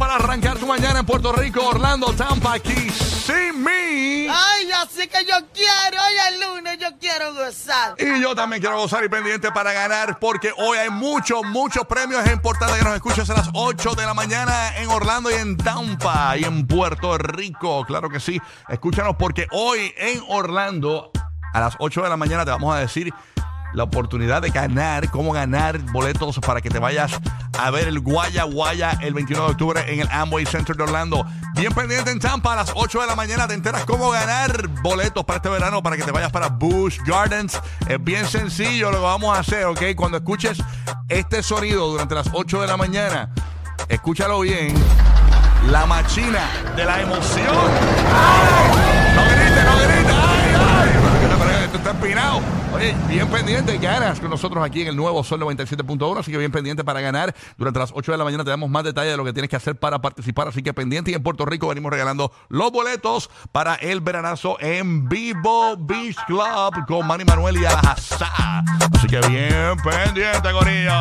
Para arrancar tu mañana en Puerto Rico, Orlando, Tampa, aquí, sin mí. Ay, así que yo quiero, hoy es lunes, yo quiero gozar. Y yo también quiero gozar y pendiente para ganar porque hoy hay muchos, muchos premios. Es importante que nos escuches a las 8 de la mañana en Orlando y en Tampa y en Puerto Rico. Claro que sí. Escúchanos porque hoy en Orlando a las 8 de la mañana te vamos a decir la oportunidad de ganar, cómo ganar boletos para que te vayas a ver el Guaya Guaya el 21 de octubre en el Amway Center de Orlando. Bien pendiente en Tampa a las 8 de la mañana te enteras cómo ganar boletos para este verano para que te vayas para Busch Gardens. Es bien sencillo lo que vamos a hacer, ¿ok? Cuando escuches este sonido durante las 8 de la mañana, escúchalo bien. La machina de la emoción. ¡Ay! No grites, no grites. ¡Ay, ay! Pero, pero, pero, Esto está empinado. Oye, bien pendiente, ganas con nosotros aquí en el nuevo Sol 97.1, así que bien pendiente para ganar. Durante las 8 de la mañana te damos más detalles de lo que tienes que hacer para participar, así que pendiente. Y en Puerto Rico venimos regalando los boletos para el veranazo en Vivo Beach Club con Manny Manuel y Alajazá. Así que bien pendiente, Corillo.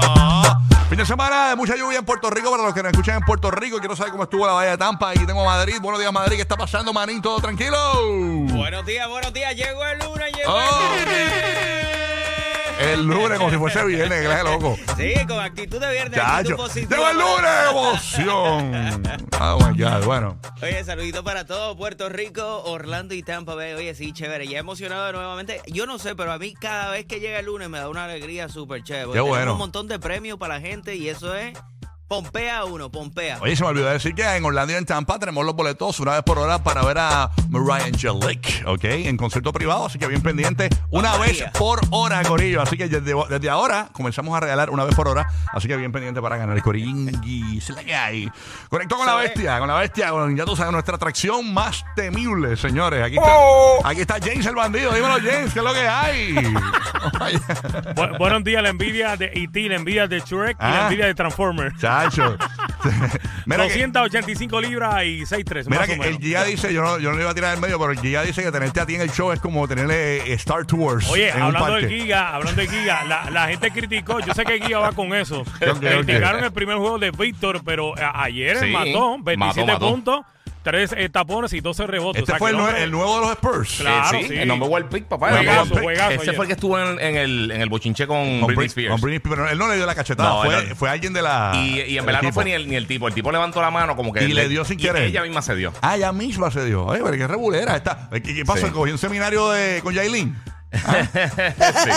Fin de semana de mucha lluvia en Puerto Rico para los que nos escuchan en Puerto Rico. Quiero saber cómo estuvo la Bahía de Tampa. Aquí tengo a Madrid. Buenos días, Madrid. ¿Qué está pasando, Manín? ¿Todo tranquilo? Buenos días, buenos días. Llegó el lunes, llegó Oh. el lunes. El lunes, como si fuese viernes, de loco. Sí, con actitud de viernes, Chacho. Llegó el lunes, emoción. Oh my God, bueno. Oye, saludito para todo Puerto Rico, Orlando y Tampa Bay. Oye, sí, chévere. Ya emocionado nuevamente. Yo no sé, pero a mí cada vez que llega el lunes me da una alegría súper chévere. Qué bueno. un montón de premios para la gente y eso es pompea uno, pompea. Oye, se me olvidó decir que en Orlando y en Tampa tenemos los boletos una vez por hora para ver a Mariah Angelique, ¿ok? En concierto privado, así que bien pendiente. Una vez por hora, Corillo. Así que desde, desde ahora comenzamos a regalar una vez por hora. Así que bien pendiente para ganar el Coringui. Es la que hay. Conectó con la bestia, con la bestia, con, ya tú sabes, nuestra atracción más temible, señores. Aquí está, Oh. aquí está James el bandido. Dímelo, James, ¿qué es lo que hay? Bu- buenos días, la envidia de E.T., la envidia de Shrek y Ah. la envidia de Transformers. Chacho. Mira que- 285 libras y 6'3, Mira más que o menos. el Giga dice, yo no, yo no le iba a tirar del medio, pero el Giga dice que tenerte a ti en el show es como tenerle eh, Star Tours. Oye, en un hablando parque. del Giga, hablando del Giga, la, la gente criticó, yo sé que Giga va con eso. ok. Criticaron el primer juego de Víctor, pero a- ayer Sí, mató 27 mató, mató. puntos, 3 tapones y 12 rebotes. Este O sea, fue el, nue- hombre- el nuevo de los Spurs. Claro, Eh, sí, sí. el number one pick, papá. Juegazo, pick. Ese fue el que estuvo en, en el, en el bochinche con, Con Britney Spears. con Britney Spears, pero él no le dio la cachetada, No, fue, fue alguien de la. y, y en verdad no fue ni el, ni el tipo. El tipo levantó la mano como que. Y le dio sin y querer. ella misma se dio. Ah, ella misma se dio. Oye, pero qué regulera está. ¿Qué, qué pasó? Sí. ¿Cogió un seminario de, con Yailin? sí.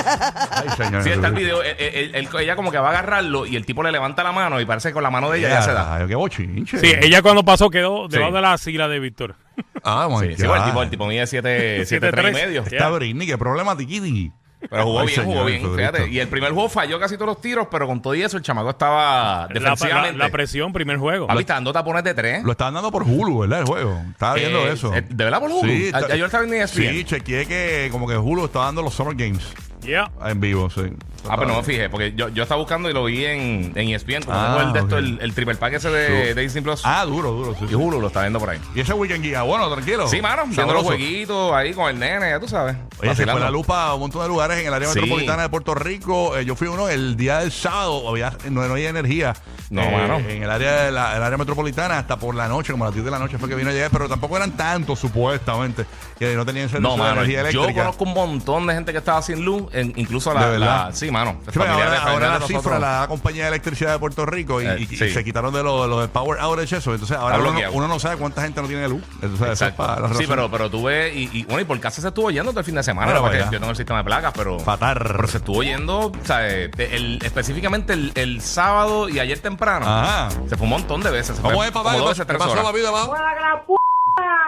Ay, señor. Sí, está el video. eh, eh, él- él- ella como que va a agarrarlo y el tipo le levanta la mano y parece que con la mano de ella ya, se da. Ay, qué bochinche. Sí, ella cuando pasó quedó debajo Sí. de la silla de Víctor. Ah, my Sí, sí, bueno, el tipo, el tipo mide 7 Siete, 3 y medio. Está Britney, qué problema, tiquiti. Pero jugó Ay, bien, jugó bien. Fíjate. Y el primer juego falló casi todos los tiros, pero con todo y eso el chamaco estaba La, la, defensivamente. la presión, primer juego. Papi, está dando tapones de tres. Lo estaban dando por Hulu, ¿verdad? El juego. Estaba viendo Eh, eso. eh, ¿De verdad por Hulu? Sí, Ah, está- yo estaba en ESPN. Sí, chequeé que como que Hulu estaba dando los Summer Games Yeah. en vivo, sí. Ah, pero no me fijé, porque yo, yo estaba buscando y lo vi en, en ESPN, como Ah, tengo el, de esto, ok. el, el triple pack ese de, de Disney Plus. Ah, duro, duro, sí. y. Hulu lo está viendo por ahí. Y ese weekend guía, bueno, tranquilo. Sí, mano, viendo Sabroso. los jueguitos ahí con el nene, ya tú sabes. Oye, se fue la lupa a un montón de lugares en el área Sí. metropolitana de Puerto Rico. Eh, yo fui uno el día del sábado, había, no, no había energía. No, Eh, mano. En el área, de la, el área metropolitana, hasta por la noche, como a las 10 de la noche fue que vino a llegar, pero tampoco eran tantos, supuestamente, que no tenían servicio No, de mano, energía yo eléctrica. conozco un montón de gente que estaba sin luz en- incluso De la, verdad. la- sí, mano. Sí, ahora, la cifra la da compañía de electricidad de Puerto Rico y, Eh, y- y sí. se quitaron de lo, lo de Power Outage eso. Entonces ahora uno, no sabe cuánta gente no tiene luz. Entonces, eso es Exacto. para la Sí, pero, pero tú ves, y, y, bueno, y por casa se estuvo yendo todo el fin de semana, porque yo tengo el sistema de placas, pero, Fatar. pero se estuvo yendo, o sea, eh, el, específicamente el, el sábado y ayer temprano. Ajá. Se fue un montón de veces. ¿Cómo fue es, papá? como ¿Qué dos pasó, veces, ¿Qué tres pasó, horas. papi, de abajo?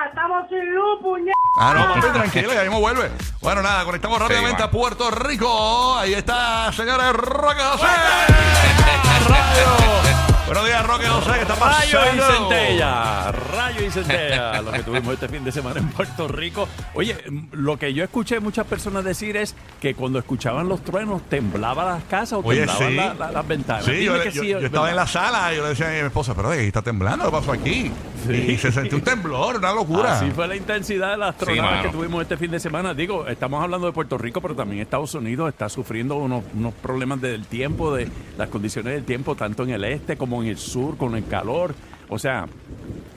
¡Estamos sin luz, puñeta! Ah, no, papi, tranquilo, ya mismo vuelve. Bueno, nada, conectamos rápidamente a Puerto Rico. Ahí está, señores, Roque José. Radio. Buenos días, Roque José, ¿qué está Rayo y pasando? centella, rayo y centella, lo que tuvimos este fin de semana en Puerto Rico. Oye, lo que yo escuché muchas personas decir es que cuando escuchaban los truenos temblaba las casas o Oye, temblaban sí. la- la- las ventanas. Sí, Dime yo, que yo- sí, yo es estaba en la sala y yo le decía a mi esposa, pero ¿qué está temblando? ¿Qué pasó aquí? Y se sintió un temblor, una locura. Así fue la intensidad de las Sí, tronadas que tuvimos este fin de semana. Digo, estamos hablando de Puerto Rico, pero también Estados Unidos está sufriendo unos, unos problemas del tiempo, de las condiciones del tiempo, tanto en el este como en el sur, con el calor. O sea,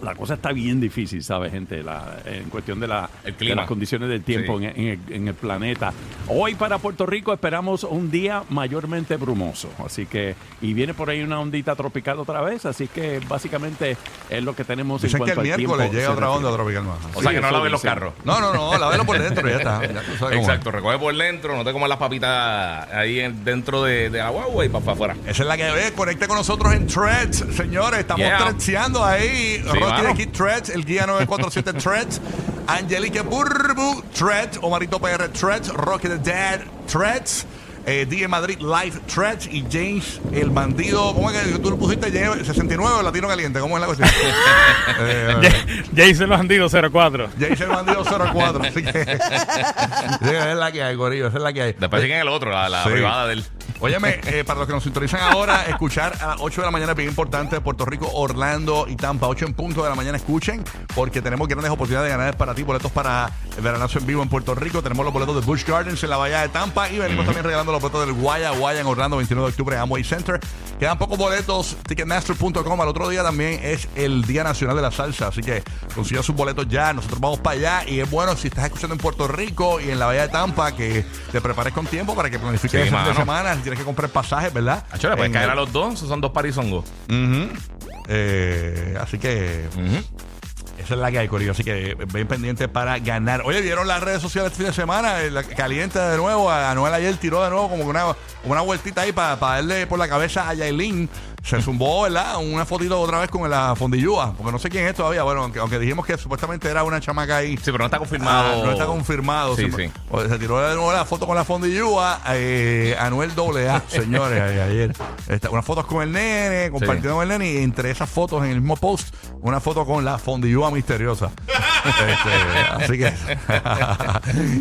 la cosa está bien difícil, ¿sabes, gente? La- en cuestión de, la, El las condiciones del tiempo Sí. en, en el, en el planeta. Hoy para Puerto Rico esperamos un día mayormente brumoso. Así que, y viene por ahí una ondita tropical otra vez. Así que básicamente es lo que tenemos Dicen en que el cuanto al tiempo miércoles llega otra onda tropical más. O sea que no eso laven los carros. No, no, no, la velo por dentro y ya está. Ya tú sabes cómo es. Exacto, recoge por dentro, no te comas las papitas ahí en- dentro de, de la guagua y para afuera. Esa es la que ve. Conecte con nosotros en Threads, señores. Estamos Yeah. Ahí. Rocky mano. tiene aquí Threads, el guía 947 Threads. Angelique Burbu, Threads. Omarito PR Threads. Rocky the Dad Threads. Eh, DJ Madrid Live Threads y James el bandido. ¿Cómo es que tú lo pusiste? James 69 o Latino Caliente. ¿Cómo es la cuestión? eh, Jason Bandido 04. James el bandido 04. Así que. sí, esa es la que hay, Gorillo. Esa es la que hay. Después siguen el otro, la, la Sí. privada del. Óyeme, eh, para los que nos sintonizan ahora, escuchar a las 8 de la mañana es bien importante. Puerto Rico, Orlando y Tampa, 8 en punto de la mañana. Escuchen, porque tenemos grandes oportunidades de ganar para ti boletos para el veranazo en vivo en Puerto Rico. Tenemos los boletos de Busch Gardens en la Bahía de Tampa y venimos también regalando los boletos del Guaya Guaya en Orlando, 29 de octubre Amway Center. Quedan pocos boletos, ticketmaster.com. Al otro día también es el Día Nacional de la Salsa, así que consigan sus boletos ya. Nosotros vamos para allá y es bueno si estás escuchando en Puerto Rico y en la Bahía de Tampa que te prepares con tiempo para que planifiques Sí, ese fin de mano. semana. Tienes que comprar pasajes, ¿verdad? Acho, le puedes En caer el- a los dos, esos son dos parizongos. Ujú. Eh, así que Ujú. esa es la que hay, Corillo. Así que ven pendiente para ganar. Oye, ¿vieron las redes sociales este fin de semana? Eh, la- Caliente de nuevo. A Anuel ayer tiró de nuevo como que una, una vueltita ahí para, para darle por la cabeza a Yailin. Se zumbó, ¿verdad? Una fotito otra vez con la fondillúa. Porque no sé quién es todavía. Bueno, aunque, aunque dijimos que supuestamente era una chamaca ahí. Sí, pero no está confirmado. Ah, no está confirmado. Sí, Se- sí. o- Se tiró de nuevo la foto con la fondillúa. Eh, Anuel AA, señores, ayer. Está- unas fotos con el nene, compartiendo con el nene. Y entre esas fotos, en el mismo post, una foto con la fondillúa misteriosa. Este, así que.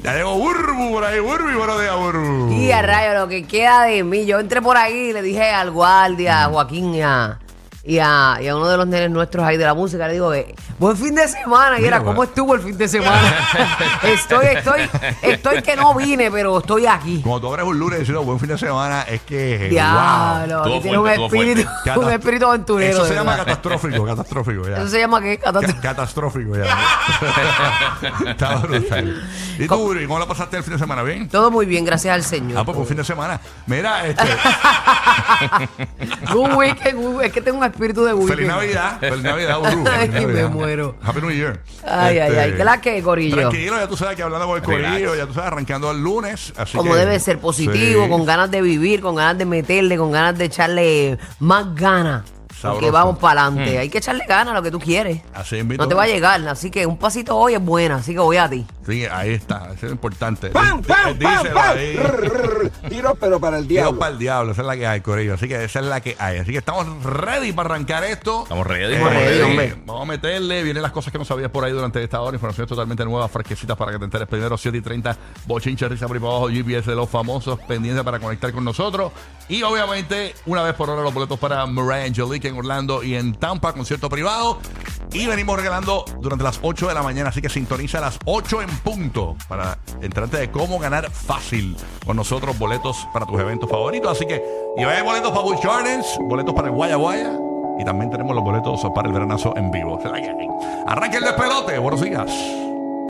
ya llegó Burbu por ahí. Burbu, buenos días, Burbu. Y a rayo, lo que queda de mí. Yo entré por ahí y le dije al guardia, a Joaquín y a, y a uno de los nenes nuestros ahí de la música, le digo, eh, buen fin de semana. Y Mira, era, ¿cómo estuvo el fin de semana? estoy, estoy, estoy que no vine, pero estoy aquí. Cuando tú abres un lunes y dices, "Oh, buen fin de semana, es que. Diablo, Estuvo aquí tiene un espíritu, wow. un espíritu aventurero. Eso se llama verdad. catastrófico, catastrófico. Ya. Eso se llama qué? Ca- Catástrofe. Catastrófico ya. Está brutal. ¿Y tú, Uri, cómo la pasaste el fin de semana? ¿Bien? Todo muy bien, gracias al Señor. Ah, pues un fin de semana. Mira, este, un weekend, un- es que tengo un espíritu de weekend. feliz Navidad. Feliz Navidad, Ay, me Navidad. muero. Happy New Year. Ay, ay, ay. ¿Qué la que, Corillo? Tranquilo, ya tú sabes que hablando con el Relax. corillo, ya tú sabes, arrancando el lunes. Así Como que- debe ser, positivo, Sí. con ganas de vivir, con ganas de meterle, con ganas de echarle más ganas. Porque vamos para adelante. Hay que echarle ganas a lo que tú quieres. Así invito. No te va a llegar, así que un pasito hoy es buena, así que voy a ti. Sí, ahí está. Eso es importante. ¡Pam, Dí- pam, pam, díselo pam! ahí. Rrr, Tiro, pero para el Tiro diablo. para el diablo, esa es la que hay, Corillo. Así que esa es la que hay. Así que estamos ready para arrancar esto. Estamos ready, Eh, estamos ready, hombre. Vamos a meterle. Vienen las cosas que no sabías por ahí durante esta hora. Informaciones totalmente nuevas, fresquecitas para que te enteres primero. 7 y 30, bochinche, risa por ahí para abajo, GPS de los famosos, pendiente para conectar con nosotros. Y obviamente, una vez por hora, los boletos para Mariah Angelique en Orlando y en Tampa, concierto privado. Y venimos regalando durante las 8 de la mañana. Así que sintoniza a las 8 en punto para entrarte de cómo ganar fácil con nosotros boletos para tus eventos favoritos. Así que, y boletos para Busch Gardens, boletos para el Guaya Guaya. Y también tenemos los boletos para el veranazo en vivo. Esa es la que hay. Arranca el despelote. Buenos días.